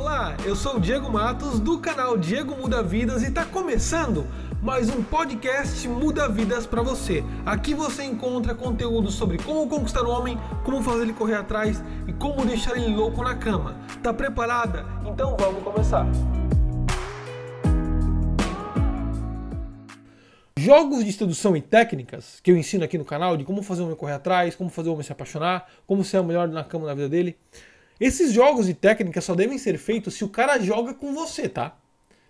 Olá, eu sou o Diego Matos do canal Diego Muda Vidas e está começando mais um podcast Muda Vidas para você. Aqui você encontra conteúdo sobre como conquistar o homem, como fazer ele correr atrás e como deixar ele louco na cama. Tá preparada? Então vamos começar. Jogos de sedução e técnicas que eu ensino aqui no canal de como fazer o homem correr atrás, como fazer o homem se apaixonar, como ser o melhor na cama na vida dele. Esses jogos e técnicas só devem ser feitos se o cara joga com você, tá?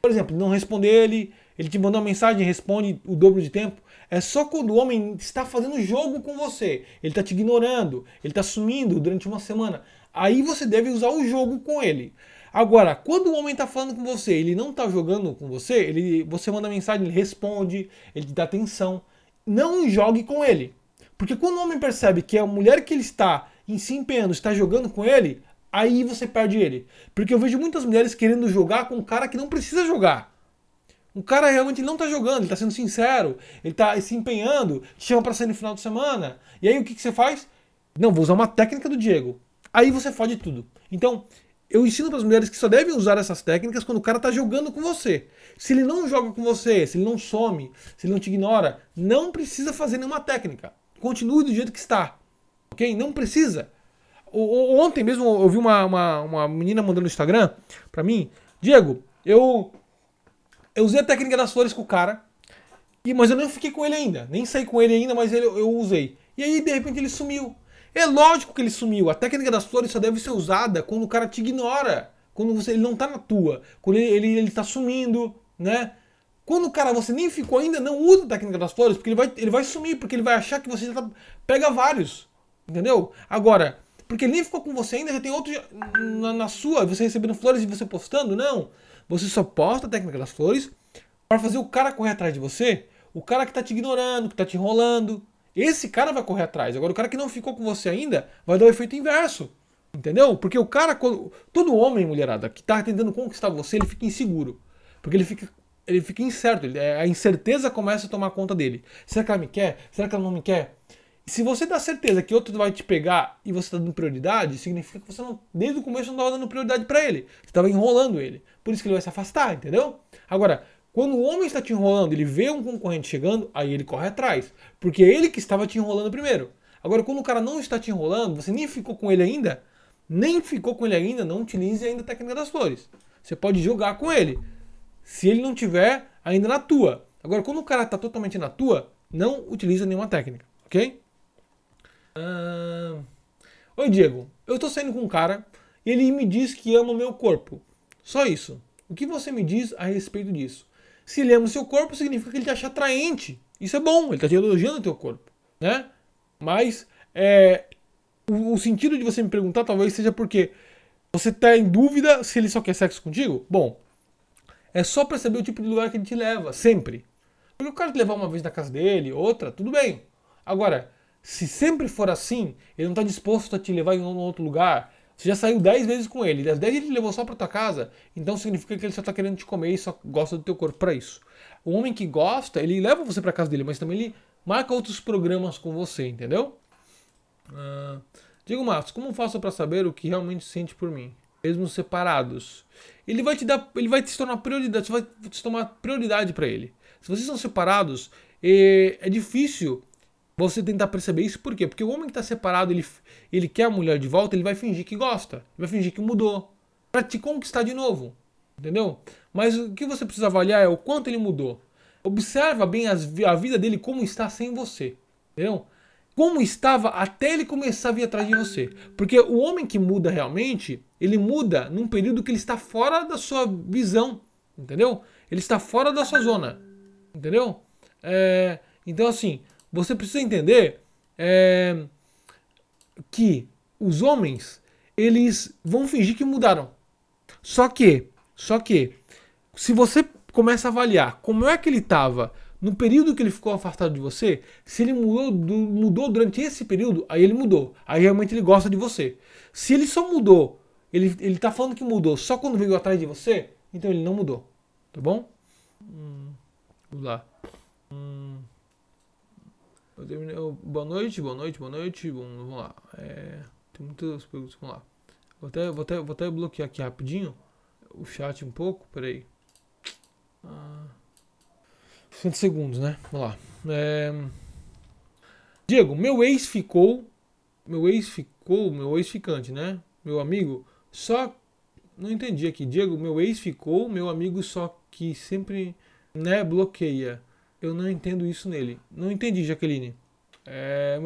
Por exemplo, não responder ele, ele te mandou uma mensagem responde o dobro de tempo. É só quando o homem está fazendo jogo com você, ele está te ignorando, ele está sumindo durante uma semana. Aí você deve usar o jogo com ele. Agora, quando o homem está falando com você, ele não está jogando com você, ele, você manda mensagem, ele responde, ele te dá atenção. Não jogue com ele. Porque quando o homem percebe que a mulher que ele está em se empenhando está jogando com ele, aí você perde ele. Porque eu vejo muitas mulheres querendo jogar com um cara que não precisa jogar. Um cara realmente não tá jogando, ele tá sendo sincero, ele tá se empenhando, te chama pra sair no final de semana. E aí o que, que você faz? Não, vou usar uma técnica do Diego. Aí você fode tudo. Então, eu ensino para as mulheres que só devem usar essas técnicas quando o cara tá jogando com você. Se ele não joga com você, se ele não some, se ele não te ignora, não precisa fazer nenhuma técnica. Continue do jeito que está. Ok? Não precisa. Ontem mesmo eu vi uma, uma, uma menina mandando no Instagram pra mim, Diego, eu, eu usei a técnica das flores com o cara, e, mas eu não fiquei com ele ainda, nem saí com ele ainda, mas ele, eu usei. E aí de repente ele sumiu. É lógico que ele sumiu. A técnica das flores só deve ser usada quando o cara te ignora, quando você, ele não tá na tua, quando ele, ele, ele tá sumindo, né? Quando o cara você nem ficou ainda, não usa a técnica das flores, porque ele vai, ele vai sumir, porque ele vai achar que você já tá, pega vários. Entendeu? Agora, porque ele nem ficou com você ainda, já tem outro na, na sua, você recebendo flores e você postando. Não. Você só posta a técnica das flores para fazer o cara correr atrás de você. O cara que tá te ignorando, que tá te enrolando. Esse cara vai correr atrás. Agora, o cara que não ficou com você ainda vai dar o efeito inverso. Entendeu? Porque o cara, todo homem, mulherada, que tá tentando conquistar você, ele fica inseguro. Porque ele fica, ele fica incerto. Ele, a incerteza começa a tomar conta dele. Será que ela me quer? Será que ela não me quer? Se você dá certeza que outro vai te pegar e você está dando prioridade, significa que você não, desde o começo não estava dando prioridade para ele. Você estava enrolando ele. Por isso que ele vai se afastar, entendeu? Agora, quando o homem está te enrolando, ele vê um concorrente chegando, aí ele corre atrás. Porque é ele que estava te enrolando primeiro. Agora, quando o cara não está te enrolando, você nem ficou com ele ainda, nem ficou com ele ainda, não utilize ainda a técnica das flores. Você pode jogar com ele. Se ele não tiver ainda na tua. Agora, quando o cara está totalmente na tua, não utiliza nenhuma técnica, ok? Oi, Diego. Eu estou saindo com um cara e ele me diz que ama o meu corpo. Só isso. O que você me diz a respeito disso? Se ele ama o seu corpo, significa que ele te acha atraente. Isso é bom, ele está te elogiando o teu corpo. Né? Mas é, o, o sentido de você me perguntar talvez seja porque você está em dúvida se ele só quer sexo contigo? Bom, é só para saber o tipo de lugar que ele te leva, sempre. Porque o cara te levar uma vez na casa dele, outra, tudo bem. Agora, se sempre for assim, ele não está disposto a te levar em um outro lugar, você já saiu 10 vezes com ele, das 10 ele te levou só para tua casa, então significa que ele só está querendo te comer e só gosta do teu corpo para isso. O homem que gosta, ele leva você para casa dele, mas também ele marca outros programas com você, entendeu? Uh, Diego Matos, como faço para saber o que realmente sente por mim, mesmo separados? Ele vai te dar, ele vai te tornar prioridade, você vai te tomar prioridade para ele. Se vocês são separados, é, é difícil você tentar perceber isso por quê? Porque o homem que está separado, ele, ele quer a mulher de volta, ele vai fingir que gosta, vai fingir que mudou, para te conquistar de novo, entendeu? Mas o que você precisa avaliar é o quanto ele mudou. Observa bem as, a vida dele como está sem você, entendeu? Como estava até ele começar a vir atrás de você. Porque o homem que muda realmente, ele muda num período que ele está fora da sua visão, entendeu? Ele está fora da sua zona, entendeu? É, então assim, você precisa entender é, que os homens eles vão fingir que mudaram. Só que, só que, se você começa a avaliar como é que ele estava no período que ele ficou afastado de você, se ele mudou, mudou durante esse período, aí ele mudou. Aí realmente ele gosta de você. Se ele só mudou, ele, ele tá falando que mudou só quando veio atrás de você, então ele não mudou. Tá bom? Hum, vamos lá. Hum. Eu terminei. boa noite, boa noite, boa noite. Bom, vamos lá. É, tem muitas perguntas. Vamos lá. Vou até, vou, até, vou até bloquear aqui rapidinho. o chat um pouco, peraí. Ah, 60 segundos, né? Vamos lá. É... Diego, meu ex ficou. Meu ex ficou, meu ex-ficante, né? Meu amigo, só. Não entendi aqui. Diego, meu ex ficou, meu amigo só que sempre né, bloqueia. Eu não entendo isso nele. Não entendi, Jaqueline. É,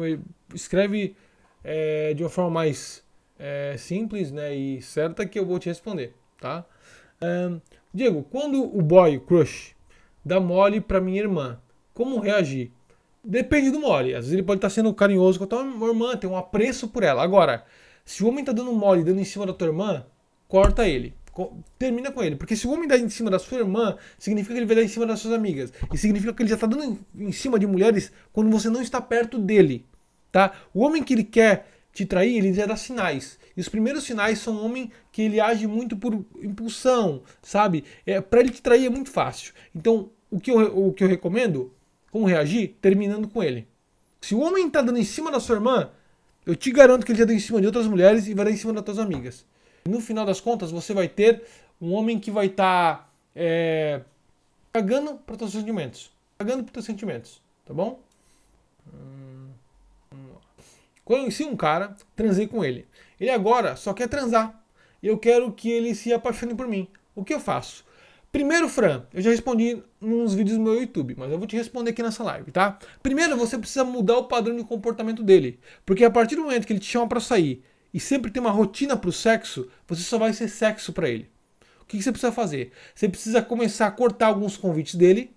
escreve é, de uma forma mais é, simples né, e certa que eu vou te responder, tá? É, Diego, quando o boy, o crush, dá mole pra minha irmã, como reagir? Depende do mole. Às vezes ele pode estar sendo carinhoso com a tua irmã, tem um apreço por ela. Agora, se o homem tá dando mole, dando em cima da tua irmã, corta ele. Termina com ele. Porque se o homem dá em cima da sua irmã, significa que ele vai dar em cima das suas amigas. E significa que ele já tá dando em cima de mulheres quando você não está perto dele. Tá? O homem que ele quer te trair, ele já dá sinais. E os primeiros sinais são um homem que ele age muito por impulsão, sabe? É, para ele te trair é muito fácil. Então, o que eu, o que eu recomendo como reagir? Terminando com ele. Se o homem está dando em cima da sua irmã, eu te garanto que ele já deu em cima de outras mulheres e vai dar em cima das tuas amigas. No final das contas, você vai ter um homem que vai estar tá, é, cagando para teus sentimentos. Cagando para teus sentimentos, tá bom? Conheci um cara, transei com ele. Ele agora só quer transar. Eu quero que ele se apaixone por mim. O que eu faço? Primeiro, Fran, eu já respondi nos vídeos do meu YouTube, mas eu vou te responder aqui nessa live, tá? Primeiro, você precisa mudar o padrão de comportamento dele. Porque a partir do momento que ele te chama para sair e sempre tem uma rotina pro sexo, você só vai ser sexo para ele. O que, que você precisa fazer? Você precisa começar a cortar alguns convites dele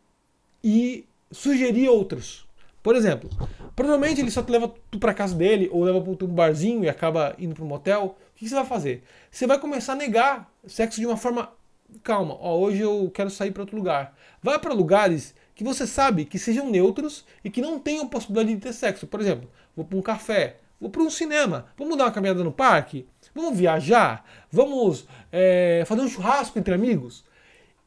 e sugerir outros. Por exemplo, provavelmente ele só te leva tu para casa dele ou leva para um barzinho e acaba indo para um motel. O que você vai fazer? Você vai começar a negar sexo de uma forma calma, ó, hoje eu quero sair para outro lugar. Vai para lugares que você sabe que sejam neutros e que não tenham possibilidade de ter sexo. Por exemplo, vou para um café, vou para um cinema, vamos dar uma caminhada no parque, vamos viajar, vamos é, fazer um churrasco entre amigos.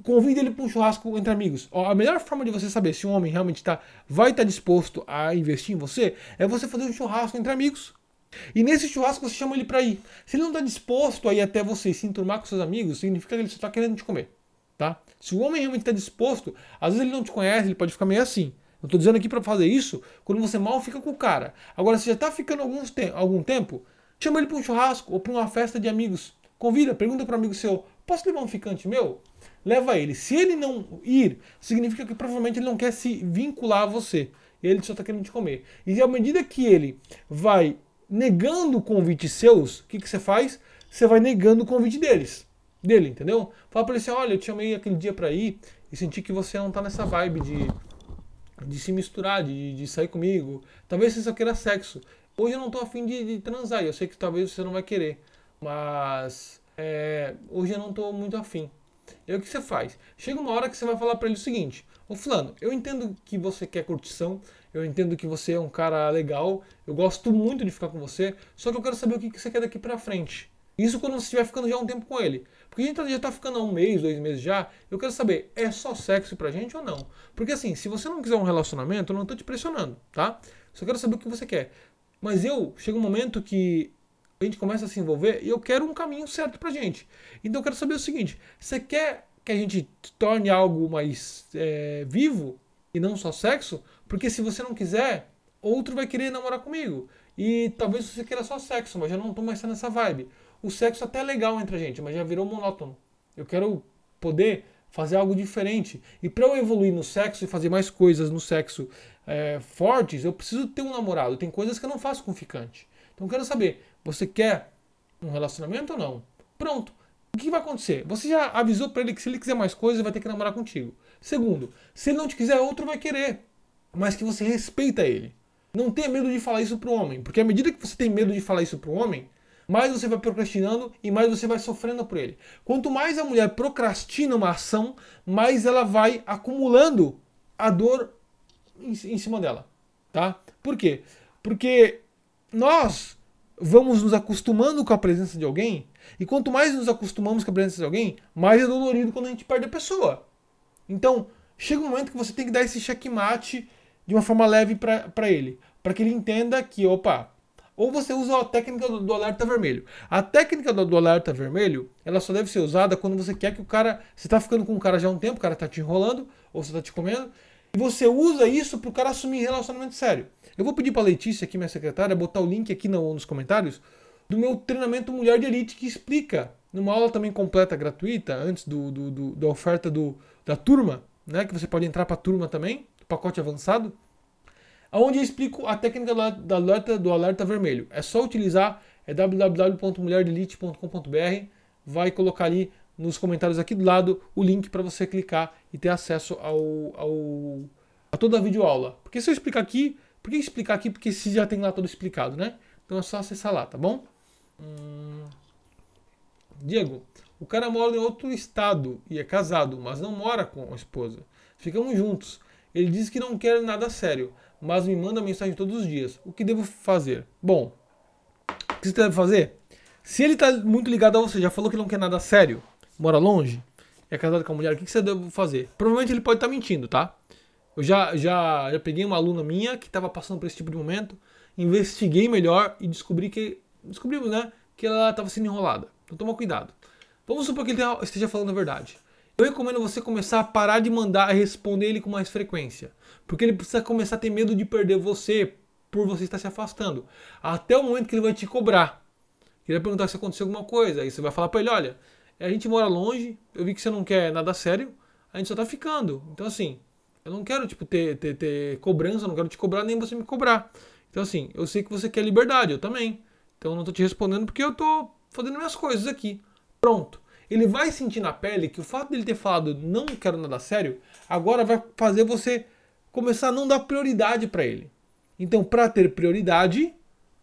Convide ele para um churrasco entre amigos. Ó, a melhor forma de você saber se um homem realmente tá, vai estar tá disposto a investir em você é você fazer um churrasco entre amigos. E nesse churrasco você chama ele para ir. Se ele não está disposto a ir até você e se enturmar com seus amigos, significa que ele só está querendo te comer. Tá? Se o homem realmente está disposto, às vezes ele não te conhece, ele pode ficar meio assim. Eu estou dizendo aqui para fazer isso quando você mal fica com o cara. Agora, se já está ficando alguns te algum tempo, chama ele para um churrasco ou para uma festa de amigos. Convida, pergunta para amigo seu: posso levar um ficante meu? Leva ele. Se ele não ir, significa que provavelmente ele não quer se vincular a você. Ele só está querendo te comer. E à medida que ele vai negando convites seus, o que, que você faz? Você vai negando o convite deles. Dele, entendeu? Fala pra ele assim, olha, eu te chamei aquele dia pra ir e senti que você não tá nessa vibe de, de se misturar, de, de sair comigo. Talvez você só queira sexo. Hoje eu não tô afim de, de transar, eu sei que talvez você não vai querer. Mas é, hoje eu não tô muito afim. E aí o que você faz? Chega uma hora que você vai falar para ele o seguinte: Ô Fulano, eu entendo que você quer curtição, eu entendo que você é um cara legal, eu gosto muito de ficar com você, só que eu quero saber o que você quer daqui pra frente. Isso quando você estiver ficando já um tempo com ele. Porque a gente já tá ficando há um mês, dois meses já, eu quero saber, é só sexo pra gente ou não? Porque assim, se você não quiser um relacionamento, eu não tô te pressionando, tá? Só quero saber o que você quer. Mas eu, chega um momento que a gente começa a se envolver e eu quero um caminho certo pra gente. Então eu quero saber o seguinte: você quer que a gente torne algo mais é, vivo e não só sexo? Porque se você não quiser, outro vai querer namorar comigo. E talvez você queira só sexo, mas já não tô mais nessa vibe. O sexo até é legal entre a gente, mas já virou monótono. Eu quero poder fazer algo diferente. E para eu evoluir no sexo e fazer mais coisas no sexo é, fortes, eu preciso ter um namorado. Tem coisas que eu não faço com ficante. Então eu quero saber, você quer um relacionamento ou não? Pronto. O que vai acontecer? Você já avisou para ele que se ele quiser mais coisas, vai ter que namorar contigo. Segundo, se ele não te quiser, outro vai querer. Mas que você respeita ele. Não tenha medo de falar isso pro homem. Porque à medida que você tem medo de falar isso pro homem, mais você vai procrastinando e mais você vai sofrendo por ele. Quanto mais a mulher procrastina uma ação, mais ela vai acumulando a dor em, em cima dela. Tá? Por quê? Porque nós vamos nos acostumando com a presença de alguém, e quanto mais nos acostumamos com a presença de alguém, mais é dolorido quando a gente perde a pessoa. Então, chega um momento que você tem que dar esse checkmate de uma forma leve para ele, para que ele entenda que, opa, ou você usa a técnica do, do alerta vermelho. A técnica do, do, alerta vermelho, ela só deve ser usada quando você quer que o cara. Você está ficando com o cara já há um tempo, o cara está te enrolando, ou você está te comendo, e você usa isso para o cara assumir relacionamento sério. Eu vou pedir para Letícia, aqui, minha secretária, botar o link aqui no, nos comentários do meu treinamento Mulher de Elite que explica, numa aula também completa, gratuita, antes do, do, do da oferta do, da turma, né, que você pode entrar para a turma também, pacote avançado onde eu explico a técnica do alerta, do alerta vermelho. É só utilizar, é www.mulherdelite.com.br, vai colocar ali nos comentários aqui do lado o link para você clicar e ter acesso ao, ao, a toda a videoaula. Porque se eu explicar aqui, por que explicar aqui? Porque se já tem lá todo explicado, né? Então é só acessar lá, tá bom? Hum... Diego, o cara mora em outro estado e é casado, mas não mora com a esposa. Ficamos juntos. Ele diz que não quer nada sério, mas me manda mensagem todos os dias. O que devo fazer? Bom, o que você deve fazer? Se ele está muito ligado a você, já falou que não quer nada sério, mora longe, é casado com a mulher, o que você deve fazer? Provavelmente ele pode estar tá mentindo, tá? Eu já, já, já peguei uma aluna minha que estava passando por esse tipo de momento, investiguei melhor e descobri que. Descobrimos, né? Que ela estava sendo enrolada. Então toma cuidado. Vamos supor que ele esteja falando a verdade. Eu recomendo você começar a parar de mandar e responder ele com mais frequência. Porque ele precisa começar a ter medo de perder você por você estar se afastando. Até o momento que ele vai te cobrar. Ele vai perguntar se aconteceu alguma coisa. Aí você vai falar para ele: olha, a gente mora longe, eu vi que você não quer nada sério, a gente só tá ficando. Então, assim, eu não quero tipo, ter, ter, ter cobrança, eu não quero te cobrar nem você me cobrar. Então, assim, eu sei que você quer liberdade, eu também. Então, eu não tô te respondendo porque eu tô fazendo minhas coisas aqui. Pronto ele vai sentir na pele que o fato dele ter falado não quero nada sério, agora vai fazer você começar a não dar prioridade para ele. Então, para ter prioridade,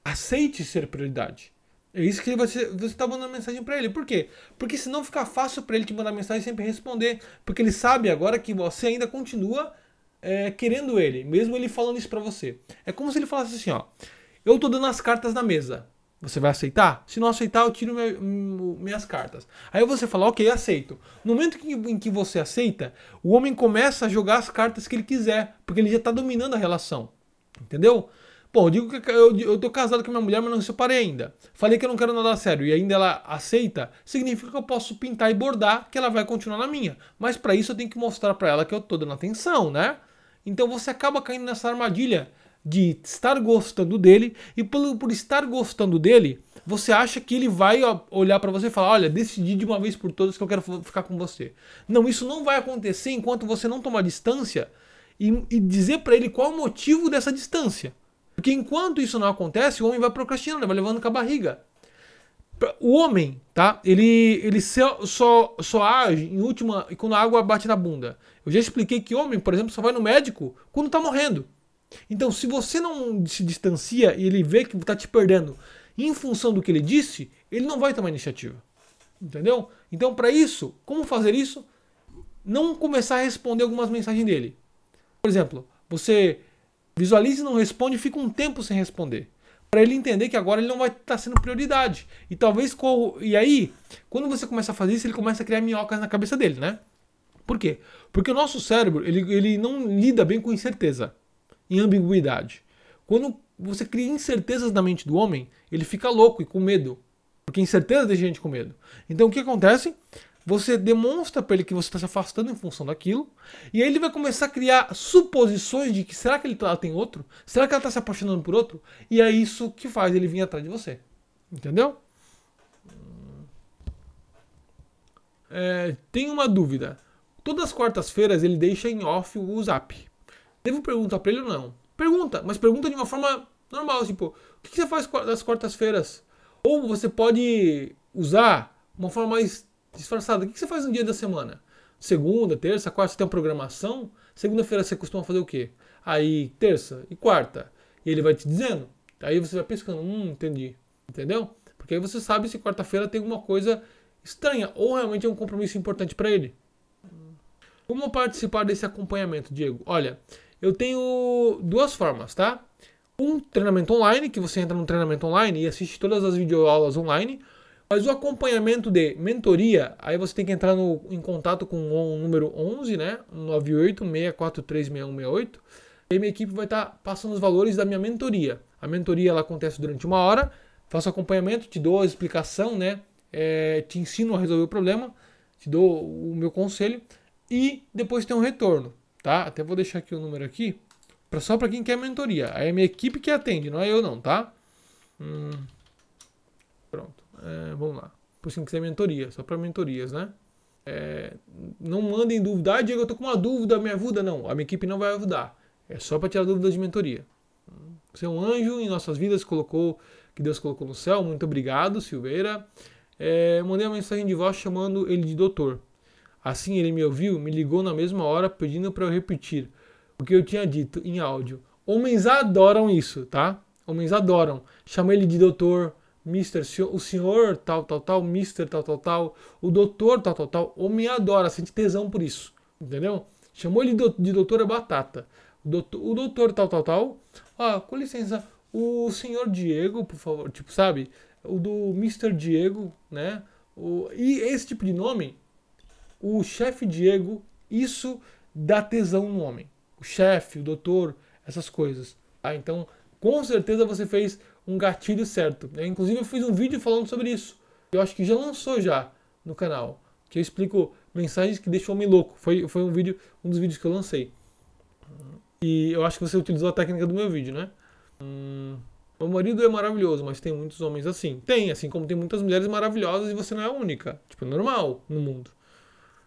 aceite ser prioridade. É isso que você está mandando mensagem para ele. Por quê? Porque senão fica fácil para ele te mandar mensagem e sempre responder. Porque ele sabe agora que você ainda continua é, querendo ele, mesmo ele falando isso para você. É como se ele falasse assim: ó, eu estou dando as cartas na mesa. Você vai aceitar? Se não aceitar, eu tiro minha, minhas cartas. Aí você fala, ok, aceito. No momento em que você aceita, o homem começa a jogar as cartas que ele quiser, porque ele já está dominando a relação. Entendeu? Bom, eu digo que eu, eu tô casado com minha mulher, mas não separei ainda. Falei que eu não quero nada sério e ainda ela aceita, significa que eu posso pintar e bordar, que ela vai continuar na minha. Mas para isso eu tenho que mostrar para ela que eu tô dando atenção, né? Então você acaba caindo nessa armadilha de estar gostando dele e por, por estar gostando dele, você acha que ele vai olhar para você e falar: Olha, decidi de uma vez por todas que eu quero ficar com você. Não, isso não vai acontecer enquanto você não tomar distância e, e dizer para ele qual o motivo dessa distância. Porque enquanto isso não acontece, o homem vai procrastinando, vai levando com a barriga. O homem, tá? Ele, ele só, só, só age em última quando a água bate na bunda. Eu já expliquei que homem, por exemplo, só vai no médico quando tá morrendo. Então, se você não se distancia e ele vê que está te perdendo em função do que ele disse, ele não vai tomar iniciativa. Entendeu? Então, para isso, como fazer isso? Não começar a responder algumas mensagens dele. Por exemplo, você visualiza e não responde e fica um tempo sem responder. Para ele entender que agora ele não vai estar tá sendo prioridade. E talvez. E aí, quando você começa a fazer isso, ele começa a criar minhocas na cabeça dele, né? Por quê? Porque o nosso cérebro ele, ele não lida bem com incerteza em ambiguidade. Quando você cria incertezas na mente do homem, ele fica louco e com medo. Porque incerteza deixa a gente com medo. Então o que acontece? Você demonstra para ele que você está se afastando em função daquilo, e aí ele vai começar a criar suposições de que será que ele tá, tem outro? Será que ela está se apaixonando por outro? E é isso que faz ele vir atrás de você. Entendeu? É, tem uma dúvida. Todas as quartas-feiras ele deixa em off o zap. Devo perguntar pra ele ou não? Pergunta, mas pergunta de uma forma normal, tipo, o que você faz nas quartas-feiras? Ou você pode usar uma forma mais disfarçada. O que você faz no dia da semana? Segunda, terça, quarta, você tem uma programação. Segunda-feira você costuma fazer o quê? Aí, terça e quarta. E ele vai te dizendo. Aí você vai pescando. Hum, entendi. Entendeu? Porque aí você sabe se quarta-feira tem alguma coisa estranha. Ou realmente é um compromisso importante para ele. Como participar desse acompanhamento, Diego? Olha, eu tenho duas formas, tá? Um treinamento online, que você entra no treinamento online e assiste todas as videoaulas online. Mas o acompanhamento de mentoria, aí você tem que entrar no, em contato com o número 11, né? 98 643 6168. E minha equipe vai estar tá passando os valores da minha mentoria. A mentoria ela acontece durante uma hora, faço acompanhamento, te dou a explicação, né? É, te ensino a resolver o problema, te dou o meu conselho e depois tem um retorno, tá? Até vou deixar aqui o número aqui, pra, só para quem quer mentoria. Aí é minha equipe que atende, não é eu não, tá? Hum, pronto, é, vamos lá. Por quem quiser mentoria, só para mentorias, né? É, não mandem dúvida. Ah, Diego, eu tô com uma dúvida, me ajuda. Não, a minha equipe não vai ajudar. É só para tirar dúvidas de mentoria. Você é um anjo em nossas vidas, colocou que Deus colocou no céu. Muito obrigado, Silveira. É, mandei uma mensagem de voz chamando ele de doutor. Assim ele me ouviu, me ligou na mesma hora pedindo para eu repetir o que eu tinha dito em áudio. Homens adoram isso, tá? Homens adoram. Chama ele de doutor, mister, o senhor tal, tal, tal, mister, tal, tal, tal, o doutor, tal, tal, tal. Homem adora, sente tesão por isso, entendeu? Chamou ele de doutora batata. O doutor, o doutor tal, tal, tal. Ah, com licença, o senhor Diego, por favor, tipo, sabe? O do Mr. Diego, né? O, e esse tipo de nome, o chefe Diego, isso dá tesão no homem. O chefe, o doutor, essas coisas. Ah, então, com certeza você fez um gatilho certo. Eu, inclusive, eu fiz um vídeo falando sobre isso. Eu acho que já lançou já no canal. Que eu explico mensagens que deixam o homem louco. Foi, foi um vídeo, um dos vídeos que eu lancei. E eu acho que você utilizou a técnica do meu vídeo, né? Hum, meu marido é maravilhoso, mas tem muitos homens assim. Tem, assim como tem muitas mulheres maravilhosas e você não é a única. Tipo, é normal no mundo.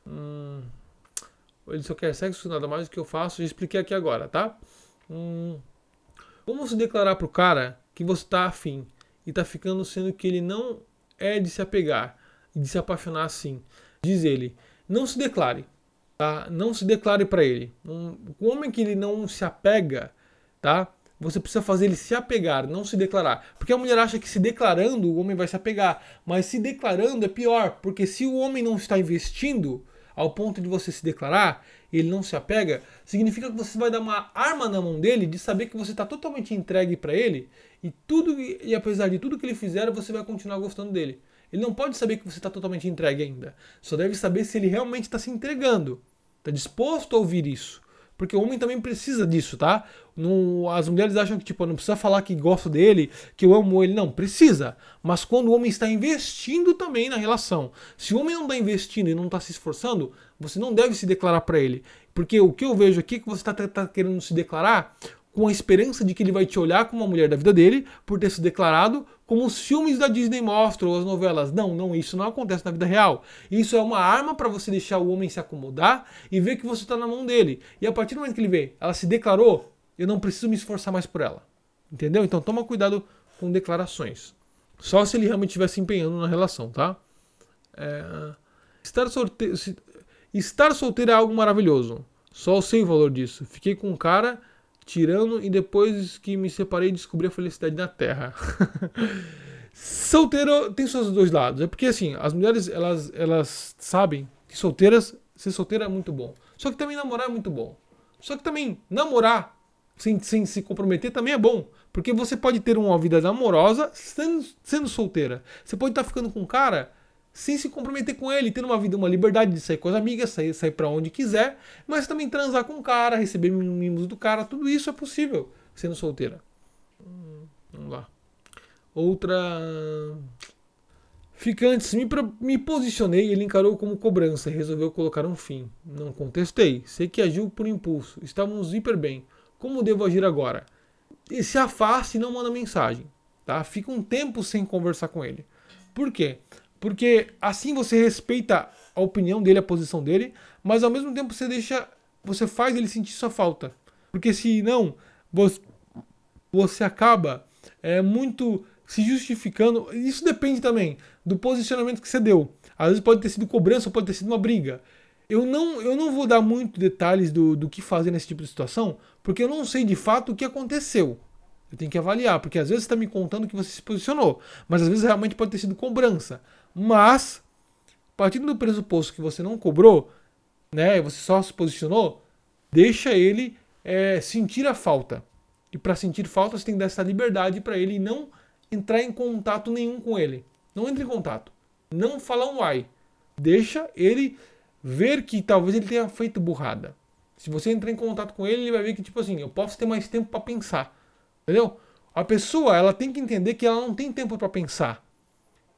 Hum, ele só quer sexo, nada mais do que eu faço. Já expliquei aqui agora, tá? Hum, como se declarar pro cara que você tá afim e tá ficando sendo que ele não é de se apegar e de se apaixonar assim? Diz ele, não se declare. Tá? Não se declare para ele. Um, homem que ele não se apega, tá? Você precisa fazer ele se apegar, não se declarar. Porque a mulher acha que se declarando o homem vai se apegar. Mas se declarando é pior, porque se o homem não está investindo ao ponto de você se declarar, ele não se apega, significa que você vai dar uma arma na mão dele de saber que você está totalmente entregue para ele e tudo e apesar de tudo que ele fizer, você vai continuar gostando dele. Ele não pode saber que você está totalmente entregue ainda. Só deve saber se ele realmente está se entregando. Tá disposto a ouvir isso. Porque o homem também precisa disso, tá? As mulheres acham que, tipo, não precisa falar que gosto dele, que eu amo ele. Não, precisa. Mas quando o homem está investindo também na relação. Se o homem não está investindo e não está se esforçando, você não deve se declarar para ele. Porque o que eu vejo aqui é que você está tá querendo se declarar com a esperança de que ele vai te olhar como uma mulher da vida dele, por ter se declarado, como os filmes da Disney mostram, ou as novelas. Não, não, isso não acontece na vida real. Isso é uma arma para você deixar o homem se acomodar e ver que você está na mão dele. E a partir do momento que ele vê, ela se declarou, eu não preciso me esforçar mais por ela. Entendeu? Então toma cuidado com declarações. Só se ele realmente estiver se empenhando na relação, tá? É... Estar, Estar solteiro é algo maravilhoso. Só eu sei o valor disso. Fiquei com um cara tirando e depois que me separei descobri a felicidade na Terra. Solteiro tem seus dois lados. É porque assim, as mulheres elas, elas sabem que solteiras, ser solteira é muito bom. Só que também namorar é muito bom. Só que também namorar sem, sem se comprometer também é bom. Porque você pode ter uma vida amorosa sendo, sendo solteira. Você pode estar ficando com um cara sem se comprometer com ele, tendo uma vida, uma liberdade de sair com as amigas, sair, sair para onde quiser, mas também transar com o cara, receber mimos do cara, tudo isso é possível sendo solteira. Hum, vamos lá. Outra. Ficantes, me, me posicionei, ele encarou como cobrança e resolveu colocar um fim. Não contestei, sei que agiu por impulso, estávamos hiper bem. Como devo agir agora? E se afaste e não manda mensagem. Tá? Fica um tempo sem conversar com ele. Por quê? Porque assim você respeita a opinião dele, a posição dele, mas ao mesmo tempo você deixa. Você faz ele sentir sua falta. Porque se não, você, acaba é, muito se justificando. Isso depende também do posicionamento que você deu. Às vezes pode ter sido cobrança, pode ter sido uma briga. Eu não, eu não vou dar muito detalhes do, do que fazer nesse tipo de situação, porque eu não sei de fato o que aconteceu. Eu tenho que avaliar, porque às vezes você está me contando que você se posicionou, mas às vezes realmente pode ter sido cobrança. Mas, partindo do pressuposto que você não cobrou, né, você só se posicionou, deixa ele é, sentir a falta. E para sentir falta, você tem que dar essa liberdade para ele não entrar em contato nenhum com ele. Não entre em contato. Não falar um ai. Deixa ele ver que talvez ele tenha feito burrada. Se você entrar em contato com ele, ele vai ver que, tipo assim, eu posso ter mais tempo para pensar. Entendeu? A pessoa, ela tem que entender que ela não tem tempo para pensar.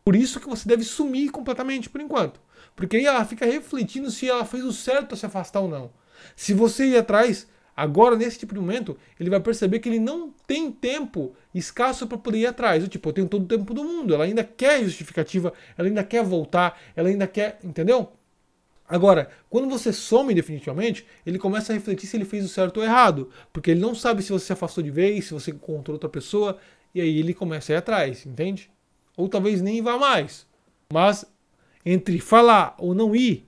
Por isso que você deve sumir completamente por enquanto. Porque aí ela fica refletindo se ela fez o certo a se afastar ou não. Se você ir atrás, agora nesse tipo de momento, ele vai perceber que ele não tem tempo escasso para poder ir atrás. Tipo, eu tenho todo o tempo do mundo. Ela ainda quer justificativa, ela ainda quer voltar, ela ainda quer. Entendeu? Agora, quando você some definitivamente, ele começa a refletir se ele fez o certo ou errado. Porque ele não sabe se você se afastou de vez, se você encontrou outra pessoa, e aí ele começa a ir atrás, entende? Ou talvez nem vá mais. Mas entre falar ou não ir,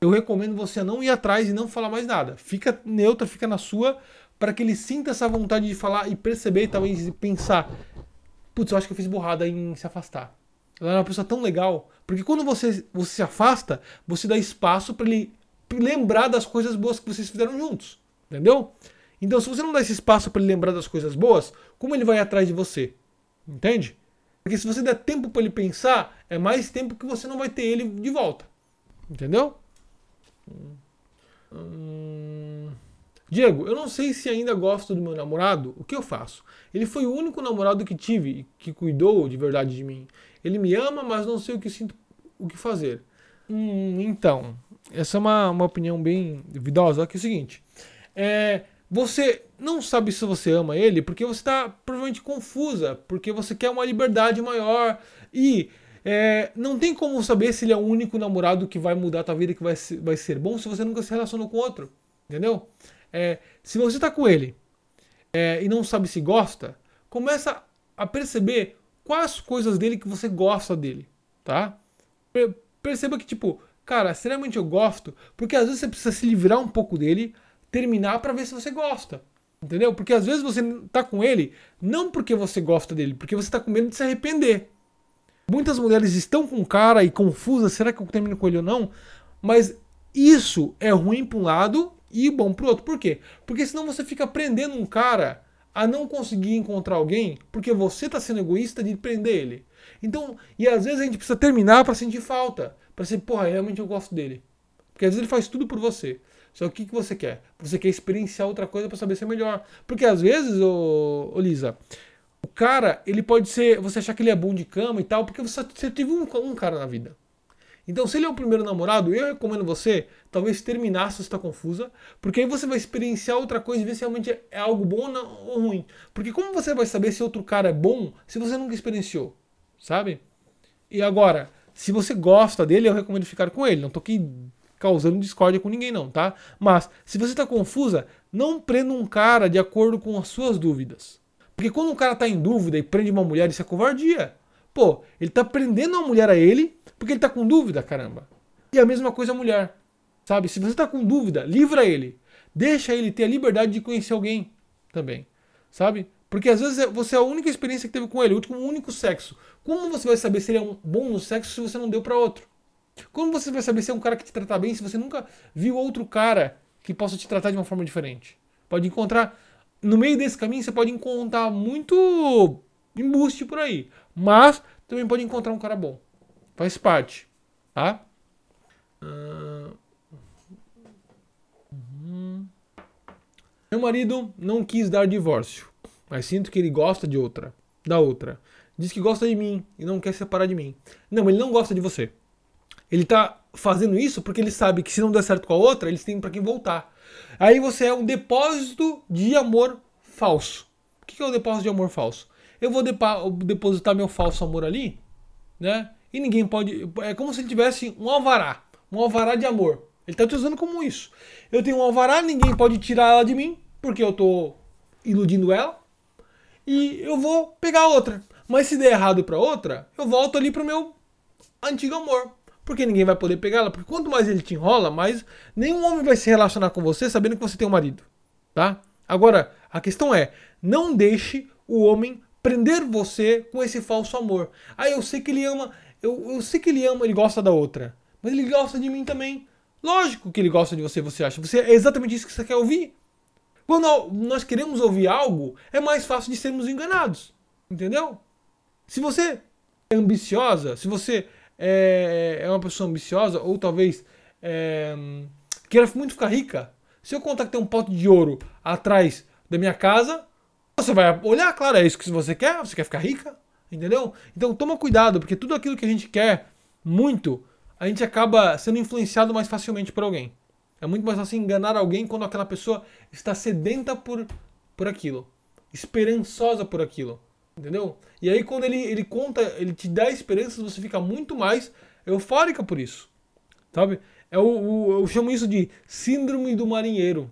eu recomendo você não ir atrás e não falar mais nada. Fica neutra, fica na sua, para que ele sinta essa vontade de falar e perceber, talvez pensar: putz, eu acho que eu fiz burrada em se afastar. Ela é uma pessoa tão legal. Porque quando você, você se afasta, você dá espaço para ele lembrar das coisas boas que vocês fizeram juntos. Entendeu? Então, se você não dá esse espaço para ele lembrar das coisas boas, como ele vai atrás de você? Entende? Porque se você der tempo para ele pensar, é mais tempo que você não vai ter ele de volta. Entendeu? Hum... Diego, eu não sei se ainda gosto do meu namorado. O que eu faço? Ele foi o único namorado que tive que cuidou de verdade de mim. Ele me ama, mas não sei o que sinto, o que fazer. Hum, então, essa é uma, uma opinião bem vidosa. Que é o seguinte: é, você não sabe se você ama ele porque você está provavelmente confusa, porque você quer uma liberdade maior e é, não tem como saber se ele é o único namorado que vai mudar a tua vida, que vai ser, vai ser bom, se você nunca se relacionou com outro. Entendeu? É, se você está com ele é, e não sabe se gosta, começa a perceber quais coisas dele que você gosta dele, tá? Perceba que, tipo, cara, seriamente eu gosto, porque às vezes você precisa se livrar um pouco dele, terminar para ver se você gosta. Entendeu? Porque às vezes você tá com ele não porque você gosta dele, porque você tá com medo de se arrepender. Muitas mulheres estão com cara e confusas, será que eu termino com ele ou não? Mas isso é ruim para um lado e bom para o outro. Por quê? Porque senão você fica prendendo um cara a não conseguir encontrar alguém porque você está sendo egoísta de prender ele. Então, e às vezes a gente precisa terminar para sentir falta, para ser, porra, realmente eu gosto dele. Porque às vezes ele faz tudo por você. Só que o que você quer? Você quer experienciar outra coisa para saber se é melhor. Porque às vezes, ô, ô, Lisa, o cara, ele pode ser. Você achar que ele é bom de cama e tal, porque você, você teve um, um cara na vida. Então, se ele é o primeiro namorado, eu recomendo você talvez terminar se você está confusa, porque aí você vai experienciar outra coisa e ver se realmente é algo bom ou ruim. Porque como você vai saber se outro cara é bom se você nunca experienciou? Sabe? E agora, se você gosta dele, eu recomendo ficar com ele. Não tô aqui causando discórdia com ninguém, não, tá? Mas, se você está confusa, não prenda um cara de acordo com as suas dúvidas. Porque quando um cara está em dúvida e prende uma mulher, isso é covardia. Pô, ele está prendendo uma mulher a ele porque ele está com dúvida, caramba. E a mesma coisa a mulher. Sabe? Se você está com dúvida, livra ele. Deixa ele ter a liberdade de conhecer alguém também. Sabe? Porque às vezes você é a única experiência que teve com ele, o único sexo. Como você vai saber se ele é um bom no sexo se você não deu para outro? Como você vai saber se é um cara que te trata bem se você nunca viu outro cara que possa te tratar de uma forma diferente? Pode encontrar. No meio desse caminho você pode encontrar muito embuste por aí. Mas também pode encontrar um cara bom. Faz parte. Tá? Uh... Uhum. Meu marido não quis dar divórcio, mas sinto que ele gosta de outra, da outra. Diz que gosta de mim e não quer separar de mim. Não, ele não gosta de você. Ele tá fazendo isso porque ele sabe que se não der certo com a outra, eles têm para quem voltar. Aí você é um depósito de amor falso. O que é o um depósito de amor falso? Eu vou depositar meu falso amor ali, né? E ninguém pode. É como se ele tivesse um alvará. Um alvará de amor. Ele tá te usando como isso. Eu tenho um alvará, ninguém pode tirar ela de mim, porque eu tô iludindo ela. E eu vou pegar outra. Mas se der errado para outra, eu volto ali pro meu antigo amor porque ninguém vai poder pegá-la. Porque quanto mais ele te enrola, mais nenhum homem vai se relacionar com você sabendo que você tem um marido. Tá? Agora, a questão é: não deixe o homem prender você com esse falso amor. Ah, eu sei que ele ama, eu, eu sei que ele ama, ele gosta da outra. Mas ele gosta de mim também. Lógico que ele gosta de você, você acha. Você, é exatamente isso que você quer ouvir. Quando nós queremos ouvir algo, é mais fácil de sermos enganados. Entendeu? Se você é ambiciosa, se você é, é uma pessoa ambiciosa ou talvez é, queira muito ficar rica. Se eu contar que tem um pote de ouro atrás da minha casa, Você vai olhar, claro, é isso que você quer, você quer ficar rica, entendeu? Então toma cuidado, porque tudo aquilo que a gente quer muito, a gente acaba sendo influenciado mais facilmente por alguém. É muito mais fácil enganar alguém quando aquela pessoa está sedenta por, por aquilo, esperançosa por aquilo, entendeu? E aí quando ele, ele conta, ele te dá esperanças, você fica muito mais eufórica por isso, sabe? É o, o eu chamo isso de síndrome do marinheiro.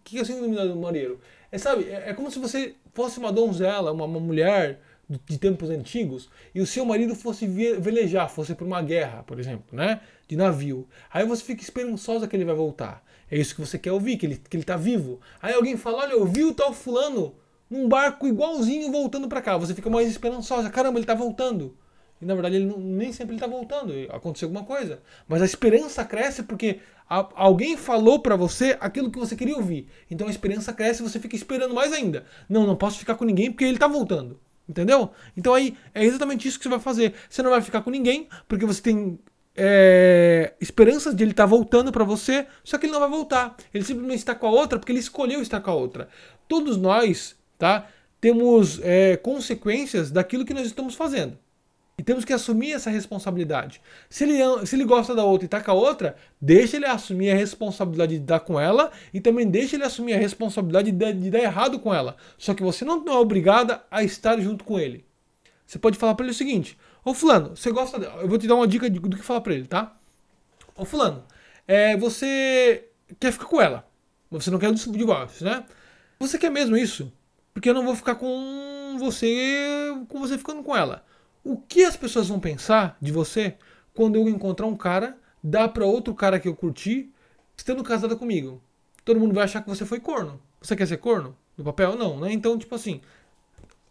O que é síndrome do marinheiro? É, sabe, é, é como se você fosse uma donzela, uma, uma mulher de, tempos antigos, e o seu marido fosse velejar, fosse para uma guerra, por exemplo, né? De navio. Aí você fica esperançosa que ele vai voltar. É isso que você quer ouvir, que ele, que ele tá vivo. Aí alguém fala: Olha, eu vi o tal fulano num barco igualzinho voltando para cá. Você fica mais esperançosa. Caramba, ele tá voltando. E na verdade ele não, nem sempre ele tá voltando. Aconteceu alguma coisa. Mas a esperança cresce porque a, alguém falou para você aquilo que você queria ouvir. Então a esperança cresce e você fica esperando mais ainda. Não, não posso ficar com ninguém porque ele tá voltando. Entendeu? Então aí é exatamente isso que você vai fazer. Você não vai ficar com ninguém, porque você tem é, esperanças de ele estar tá voltando para você, só que ele não vai voltar. Ele simplesmente está com a outra porque ele escolheu estar com a outra. Todos nós, tá? Temos é, consequências daquilo que nós estamos fazendo. E temos que assumir essa responsabilidade. Se ele, se ele gosta da outra e tá com a outra, deixa ele assumir a responsabilidade de dar com ela e também deixa ele assumir a responsabilidade de, de dar errado com ela. Só que você não é obrigada a estar junto com ele. Você pode falar para ele o seguinte: Ô Fulano, você gosta. dela? Eu vou te dar uma dica do que falar para ele, tá? Ô Fulano, é, você quer ficar com ela. Você não quer o divórcio, né? Você quer mesmo isso? Porque eu não vou ficar com você com você ficando com ela. O que as pessoas vão pensar de você quando eu encontrar um cara, dar para outro cara que eu curti, estando casada comigo? Todo mundo vai achar que você foi corno. Você quer ser corno? No papel? Não, né? Então, tipo assim,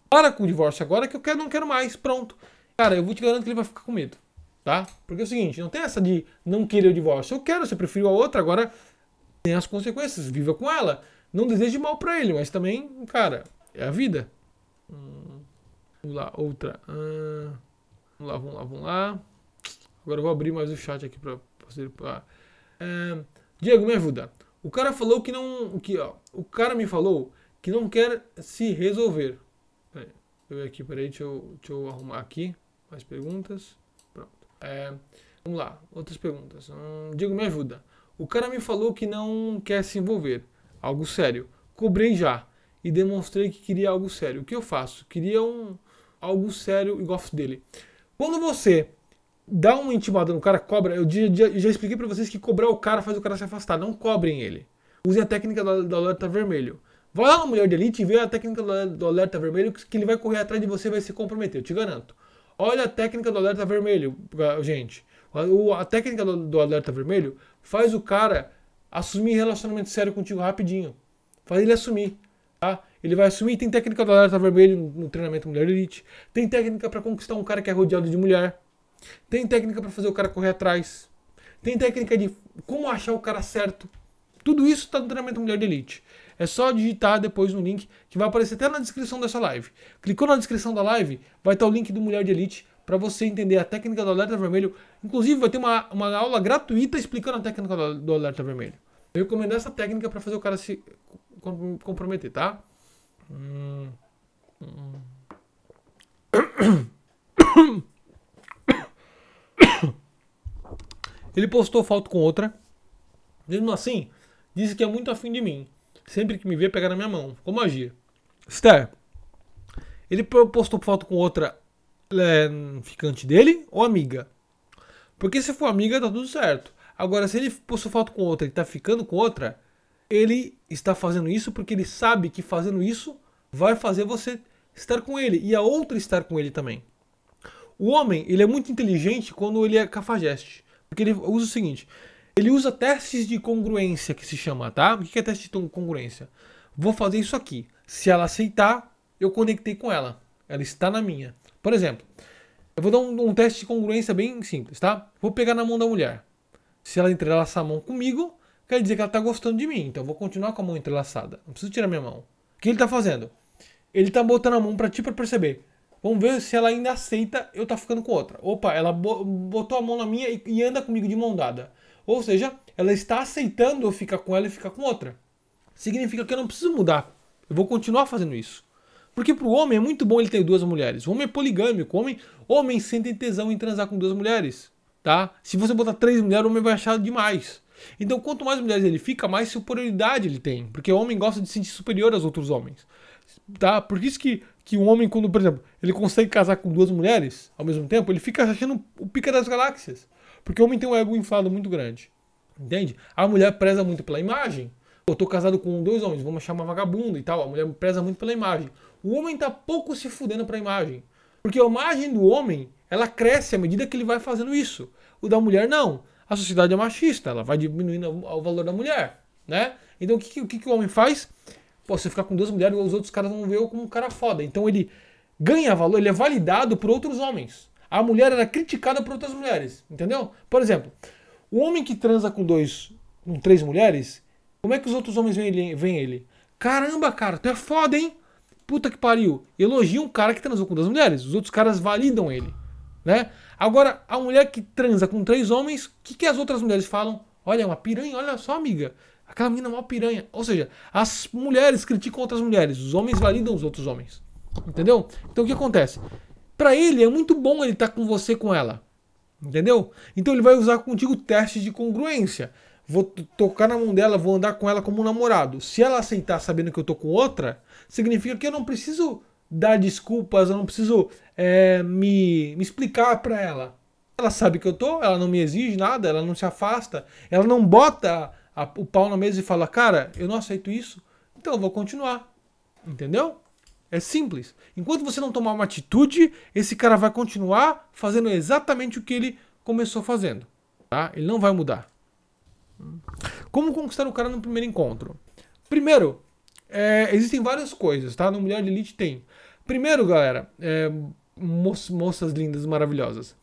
para com o divórcio agora que eu quero, não quero mais. Pronto. Cara, eu vou te garantir que ele vai ficar com medo. Tá? Porque é o seguinte, não tem essa de não querer o divórcio. Eu quero, você preferiu a outra, agora tem as consequências. Viva com ela. Não deseje mal para ele, mas também, cara, é a vida. Hum. Vamos lá, outra. Ah, vamos lá, vamos lá, vamos lá. Agora eu vou abrir mais o chat aqui para você. Ah, é, Diego, me ajuda. O cara falou que não. Que, ó, o cara me falou que não quer se resolver. Peraí, eu aqui, peraí, deixa eu, deixa eu arrumar aqui. Mais perguntas. Pronto. É, vamos lá, outras perguntas. Hum, Diego, me ajuda. O cara me falou que não quer se envolver. Algo sério. Cobrei já e demonstrei que queria algo sério. O que eu faço? Queria um, algo sério e gosto dele. Quando você dá uma intimada no cara, cobra, eu já, já, expliquei para vocês que cobrar o cara faz o cara se afastar. Não cobrem ele. Usem a técnica do, do alerta vermelho. Vai lá no Mulher de Elite e vê a técnica do, do alerta vermelho que ele vai correr atrás de você e vai se comprometer, eu te garanto. Olha a técnica do alerta vermelho, gente. A, a técnica do, do alerta vermelho faz o cara assumir relacionamento sério contigo rapidinho. Faz ele assumir. Tá? Ele vai assumir. Tem técnica do alerta vermelho no treinamento Mulher Elite. Tem técnica para conquistar um cara que é rodeado de mulher. Tem técnica para fazer o cara correr atrás. Tem técnica de como achar o cara certo. Tudo isso está no treinamento Mulher Elite. É só digitar depois no link que vai aparecer até na descrição dessa live. Clicou na descrição da live, vai estar o link do Mulher de Elite para você entender a técnica do alerta vermelho. Inclusive, vai ter uma, uma aula gratuita explicando a técnica do, do alerta vermelho. Eu recomendo essa técnica para fazer o cara se comprometer, tá? Ele postou foto com outra. Mesmo assim, disse que é muito afim de mim. Sempre que me vê, pegar na minha mão. Como agir? Esther, ele postou foto com outra é, ficante dele ou amiga? Porque se for amiga, tá tudo certo. Agora, se ele postou foto com outra e tá ficando com outra, ele está fazendo isso porque ele sabe que fazendo isso vai fazer você estar com ele e a outra estar com ele também. O homem, ele é muito inteligente quando ele é cafajeste, porque ele usa o seguinte, ele usa testes de congruência que se chama, tá? O que é teste de congruência? Vou fazer isso aqui. Se ela aceitar, eu conectei com ela. Ela está na minha. Por exemplo, eu vou dar um, um teste de congruência bem simples, tá? Vou pegar na mão da mulher. Se ela entrelaçar a mão comigo, quer dizer que ela está gostando de mim. Então eu vou continuar com a mão entrelaçada. Não preciso tirar minha mão. O que ele está fazendo? Ele está botando a mão para ti para perceber. Vamos ver se ela ainda aceita eu tá ficando com outra. Opa, ela botou a mão na minha e, anda comigo de mão dada. Ou seja, ela está aceitando eu ficar com ela e ficar com outra. Significa que eu não preciso mudar. Eu vou continuar fazendo isso. Porque pro homem é muito bom ele ter duas mulheres. O homem é poligâmico, o homem, homem sente tesão em transar com duas mulheres, tá? Se você botar três mulheres, o homem vai achar demais. Então, quanto mais mulheres ele fica, mais superioridade ele tem. Porque o homem gosta de se sentir superior aos outros homens. Tá? Por isso que, que um homem, quando, por exemplo, ele consegue casar com duas mulheres ao mesmo tempo, ele fica achando o pica das galáxias. Porque o homem tem um ego inflado muito grande. Entende? A mulher preza muito pela imagem. Eu tô casado com dois homens, vamos chamar vagabundo e tal. A mulher preza muito pela imagem. O homem tá pouco se fudendo pra imagem. Porque a imagem do homem, ela cresce à medida que ele vai fazendo isso. O da mulher, não. A sociedade é machista, ela vai diminuindo o valor da mulher, né? Então o que, o que, o homem faz? Pô, você ficar com duas mulheres, os outros caras vão ver eu como um cara foda. Então ele ganha valor, ele é validado por outros homens. A mulher era criticada por outras mulheres, entendeu? Por exemplo, o homem que transa com dois, com três mulheres, como é que os outros homens veem ele? Veem ele? Caramba, cara, tu é foda, hein? Puta que pariu. Elogia um cara que transou com duas mulheres. Os outros caras validam ele, né? Agora, a mulher que transa com três homens, o que, que as outras mulheres falam? Olha, é uma piranha, olha só, amiga. Aquela menina é uma piranha. Ou seja, as mulheres criticam outras mulheres, os homens validam os outros homens. Entendeu? Então o que acontece? Para ele é muito bom ele estar tá com você com ela. Entendeu? Então ele vai usar contigo testes de congruência. Vou tocar na mão dela, vou andar com ela como um namorado. Se ela aceitar sabendo que eu tô com outra, significa que eu não preciso dar desculpas, eu não preciso é, me, me explicar para ela. Ela sabe que eu tô, ela não me exige nada, ela não se afasta, ela não bota a, o pau na mesa e fala, cara, eu não aceito isso, então eu vou continuar. Entendeu? É simples. Enquanto você não tomar uma atitude, esse cara vai continuar fazendo exatamente o que ele começou fazendo. Tá? Ele não vai mudar. Como conquistar o cara no primeiro encontro? Primeiro, é, existem várias coisas, tá? No Mulher de Elite tem. Primeiro, galera, é, mo moças lindas, maravilhosas.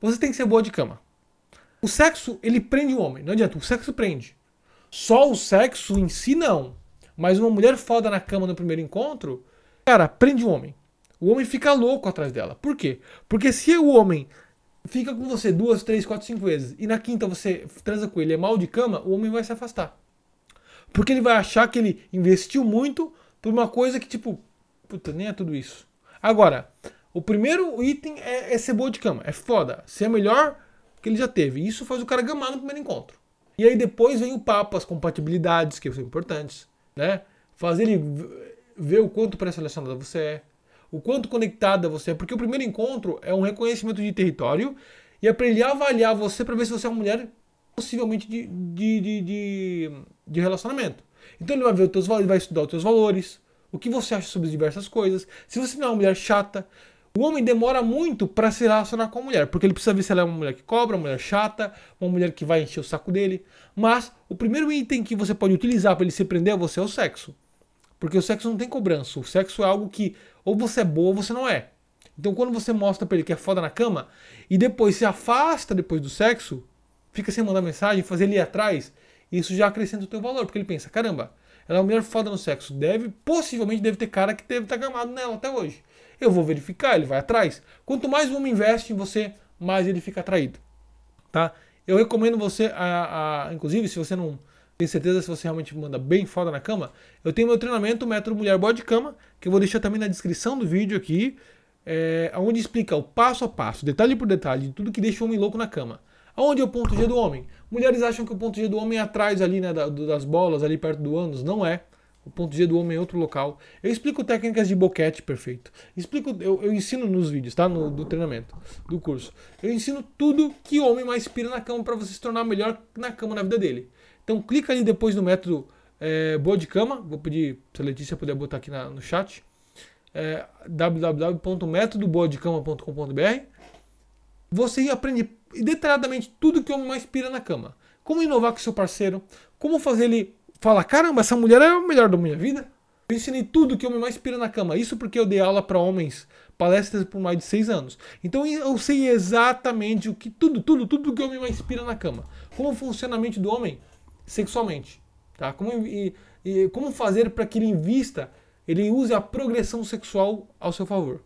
Você tem que ser boa de cama. O sexo, ele prende o homem. Não adianta, o sexo prende. Só o sexo em si, não. Mas uma mulher foda na cama no primeiro encontro, Cara, prende o homem. O homem fica louco atrás dela. Por quê? Porque se o homem fica com você duas, três, quatro, cinco vezes e na quinta você transa com ele é mal de cama, o homem vai se afastar. Porque ele vai achar que ele investiu muito por uma coisa que, tipo, puta, nem é tudo isso. Agora, o primeiro item é, é ser boa de cama. É foda. Ser a melhor que ele já teve. Isso faz o cara gamar no primeiro encontro. E aí depois vem o papo, as compatibilidades, que são importantes, né? Fazer ele ver o quanto pré-selecionada você é, o quanto conectada você é, porque o primeiro encontro é um reconhecimento de território e é para ele avaliar você para ver se você é uma mulher possivelmente de, de, de, de, de relacionamento. Então ele vai ver os teus valores, vai estudar os teus valores, o que você acha sobre diversas coisas. Se você não é uma mulher chata, o homem demora muito para se relacionar com a mulher, porque ele precisa ver se ela é uma mulher que cobra, uma mulher chata, uma mulher que vai encher o saco dele. Mas o primeiro item que você pode utilizar para ele se prender a você é o sexo. Porque o sexo não tem cobrança. O sexo é algo que ou você é boa ou você não é. Então quando você mostra pra ele que é foda na cama e depois se afasta depois do sexo, fica sem mandar mensagem, fazer ele ir atrás, isso já acrescenta o teu valor, porque ele pensa, caramba, ela é uma mulher foda no sexo, deve, possivelmente deve ter cara que deve estar tá gamado nela até hoje. Eu vou verificar, ele vai atrás. Quanto mais o homem investe em você, mais ele fica atraído. Tá? Eu recomendo você, a, a, inclusive, se você não, tenho certeza se você realmente manda bem foda na cama. Eu tenho meu treinamento Método Mulher Bode Cama, que eu vou deixar também na descrição do vídeo aqui, é, onde explica o passo a passo, detalhe por detalhe, de tudo que deixa o homem louco na cama. Aonde é o ponto G do homem? Mulheres acham que o ponto G do homem é atrás ali, né, das bolas, ali perto do ânus. Não é. O ponto G do homem é outro local. Eu explico técnicas de boquete perfeito. Explico, eu, eu ensino nos vídeos, tá? No, do treinamento, do curso. Eu ensino tudo que o homem mais pira na cama para você se tornar melhor na cama na vida dele. Então clica ali depois no método é, Boa de Cama. Vou pedir se a Letícia puder botar aqui na, no chat. É, www.métodoboadecama.com.br Você aprende detalhadamente tudo que o homem mais pira na cama. Como inovar com seu parceiro, como fazer ele falar, caramba, essa mulher é o melhor da minha vida. Eu ensinei tudo que o homem mais pira na cama. Isso porque eu dei aula para homens, palestras por mais de seis anos. Então eu sei exatamente o que tudo, tudo, tudo que o homem mais pira na cama. Como funciona a mente do homem, sexualmente. Tá? Como, e, e como fazer para que ele invista, ele use a progressão sexual ao seu favor.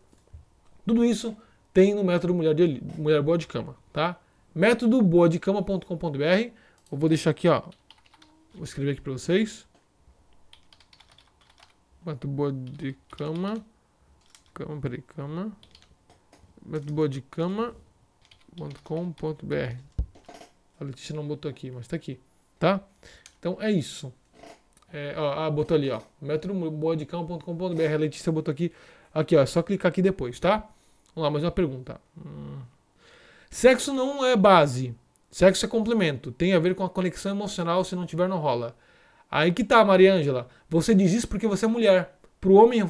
Tudo isso tem no método Mulher, de, Mulher Boa de Cama. Tá? Método boadecama.com.br. Eu vou deixar aqui, ó. Vou escrever aqui para vocês. Método Boa de Cama. Cama, peraí, cama. Método boa de cama.com.br. A Letícia não botou aqui, mas tá aqui, tá? Então é isso. É, ó, ah, botou ali, ó. Método boa de cama.com.br. A Letícia botou aqui. Aqui, ó. É só clicar aqui depois, tá? Vamos lá, mais uma pergunta. Hum. Sexo não é base. Sexo é complemento. Tem a ver com a conexão emocional. Se não tiver, não rola. Aí que tá, Maria Ângela. Você diz isso porque você é mulher. Para o homem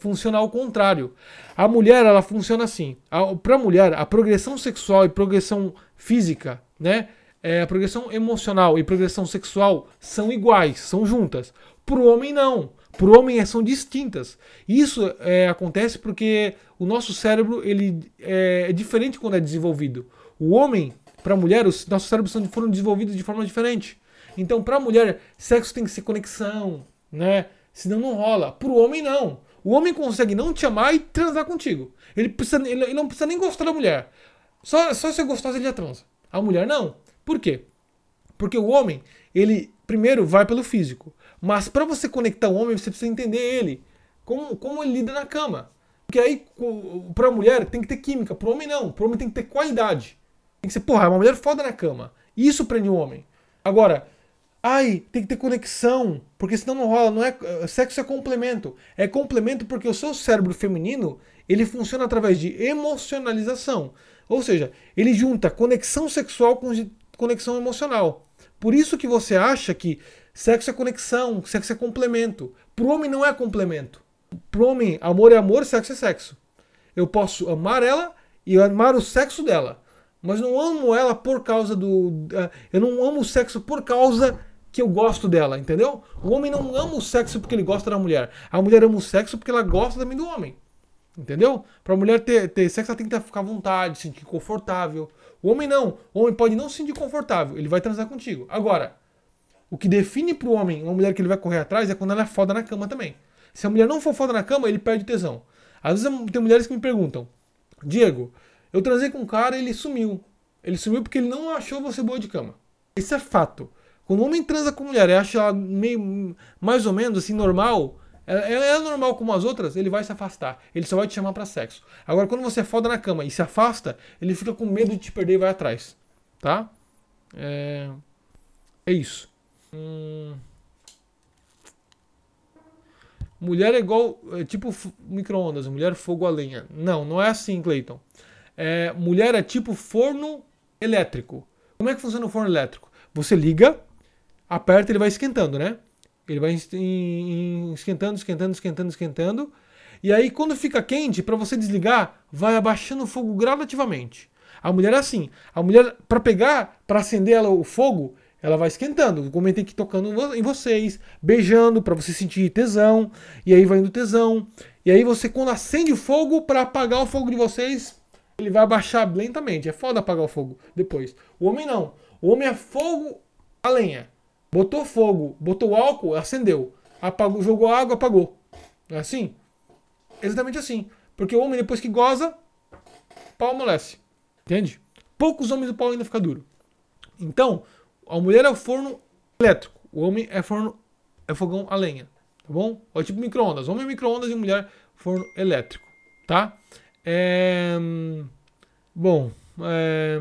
funciona ao contrário. A mulher, ela funciona assim. Para a mulher, a progressão sexual e progressão física, né? É, a progressão emocional e progressão sexual são iguais, são juntas. Para o homem, não. Para o homem, são distintas. Isso é, acontece porque o nosso cérebro ele é, é diferente quando é desenvolvido. O homem, para a mulher, os nossos cérebros foram desenvolvidos de forma diferente. Então, para a mulher, sexo tem que ser conexão, né? Senão não rola. Pro homem, não. O homem consegue não te amar e transar contigo. Ele, precisa, ele não precisa nem gostar da mulher. Só, só se gostosa ele já transa. A mulher não. Por quê? Porque o homem, ele primeiro vai pelo físico. Mas para você conectar o homem, você precisa entender ele. Como, como ele lida na cama. Porque aí, pra mulher, tem que ter química. Pro homem, não. Pro homem tem que ter qualidade. Tem que ser, porra, é uma mulher foda na cama. Isso prende o homem. Agora, Ai, tem que ter conexão, porque senão não rola. Não é, sexo é complemento. É complemento porque o seu cérebro feminino ele funciona através de emocionalização. Ou seja, ele junta conexão sexual com conexão emocional. Por isso que você acha que sexo é conexão, sexo é complemento. Para o homem não é complemento. Para o homem, amor é amor, sexo é sexo. Eu posso amar ela e amar o sexo dela. Mas não amo ela por causa do. Eu não amo o sexo por causa que eu gosto dela, entendeu? O homem não ama o sexo porque ele gosta da mulher. A mulher ama o sexo porque ela gosta também do homem. Entendeu? Pra mulher ter, ter sexo, ela tem que ficar à vontade, se sentir confortável. O homem não. O homem pode não se sentir confortável, ele vai transar contigo. Agora, o que define pro homem uma mulher que ele vai correr atrás é quando ela é foda na cama também. Se a mulher não for foda na cama, ele perde tesão. Às vezes tem mulheres que me perguntam: Diego, eu transei com um cara e ele sumiu. Ele sumiu porque ele não achou você boa de cama. Isso é fato. Quando o homem transa com mulher e acha ela meio, mais ou menos assim, normal, ela é normal como as outras, ele vai se afastar. Ele só vai te chamar para sexo. Agora, quando você é foda na cama e se afasta, ele fica com medo de te perder e vai atrás. Tá? É, é isso. Hum... Mulher é igual. É tipo micro-ondas, mulher fogo a lenha. Não, não é assim, Cleiton. É, mulher é tipo forno elétrico. Como é que funciona o forno elétrico? Você liga, aperta, ele vai esquentando, né? Ele vai esquentando, esquentando, esquentando, esquentando. E aí, quando fica quente, para você desligar, vai abaixando o fogo gradativamente. A mulher é assim. A mulher, para pegar, para acender ela, o fogo, ela vai esquentando. Comentei que tocando em vocês, beijando para você sentir tesão. E aí vai indo tesão. E aí você, quando acende o fogo, para apagar o fogo de vocês, ele vai abaixar lentamente. É foda apagar o fogo depois. O homem não. O homem é fogo a lenha. Botou fogo, botou álcool, acendeu. Apagou, jogou água, apagou. É assim? Exatamente assim. Porque o homem, depois que goza, pau amolece. Entende? Poucos homens o pau ainda fica duro. Então, a mulher é o forno elétrico. O homem é forno é fogão a lenha. Tá bom? É tipo micro-ondas. Homem é micro-ondas e mulher forno elétrico. Tá? É... Bom, é...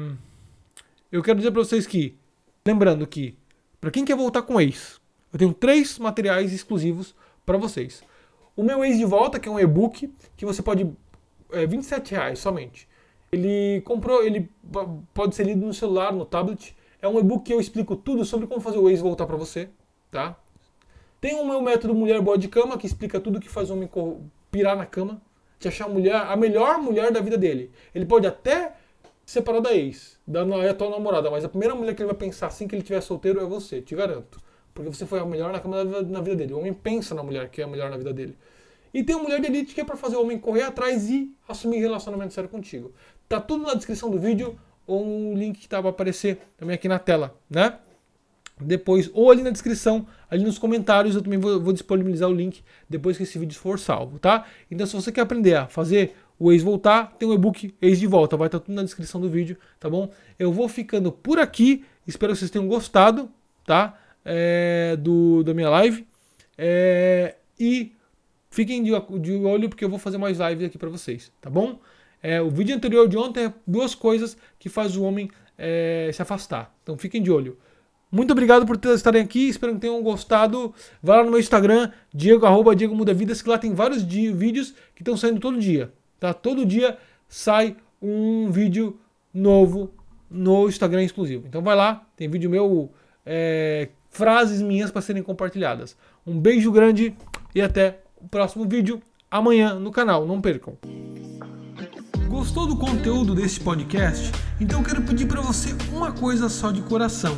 eu quero dizer para vocês que, lembrando que para quem quer voltar com ex, eu tenho três materiais exclusivos para vocês. O meu ex de volta, que é um e-book que você pode é 27 reais somente. Ele comprou, ele pode ser lido no celular, no tablet. É um e-book que eu explico tudo sobre como fazer o ex voltar para você, tá? Tem o meu método Mulher Boa de Cama, que explica tudo que faz o homem pirar na cama, te achar a mulher, a melhor mulher da vida dele. Ele pode até separar da ex, da atual namorada, mas a primeira mulher que ele vai pensar assim que ele estiver solteiro é você, te garanto. Porque você foi a melhor na, na vida dele. O homem pensa na mulher que é a melhor na vida dele. E tem uma mulher de elite que é para fazer o homem correr atrás e assumir relacionamento sério contigo. Tá tudo na descrição do vídeo ou no link que estava aparecer também aqui na tela, né? Depois, ou ali na descrição, ali nos comentários, eu também vou, vou disponibilizar o link depois que esse vídeo for salvo, tá? Então, se você quer aprender a fazer o ex voltar, tem o e-book ex de volta, vai estar tudo na descrição do vídeo, tá bom? Eu vou ficando por aqui, espero que vocês tenham gostado, tá? É, do, da minha live. É, e fiquem de, de olho porque eu vou fazer mais lives aqui para vocês, tá bom? É, o vídeo anterior de ontem é duas coisas que faz o homem é, se afastar. Então fiquem de olho. Muito obrigado por estarem aqui, espero que tenham gostado. Vai lá no meu Instagram, Diego, arroba Diego Muda Vidas, que lá tem vários vídeos que estão saindo todo dia. Tá? Todo dia sai um vídeo novo no Instagram exclusivo. Então vai lá, tem vídeo meu, é, frases minhas para serem compartilhadas. Um beijo grande e até o próximo vídeo amanhã no canal. Não percam. Gostou do conteúdo desse podcast? Então quero pedir para você uma coisa só de coração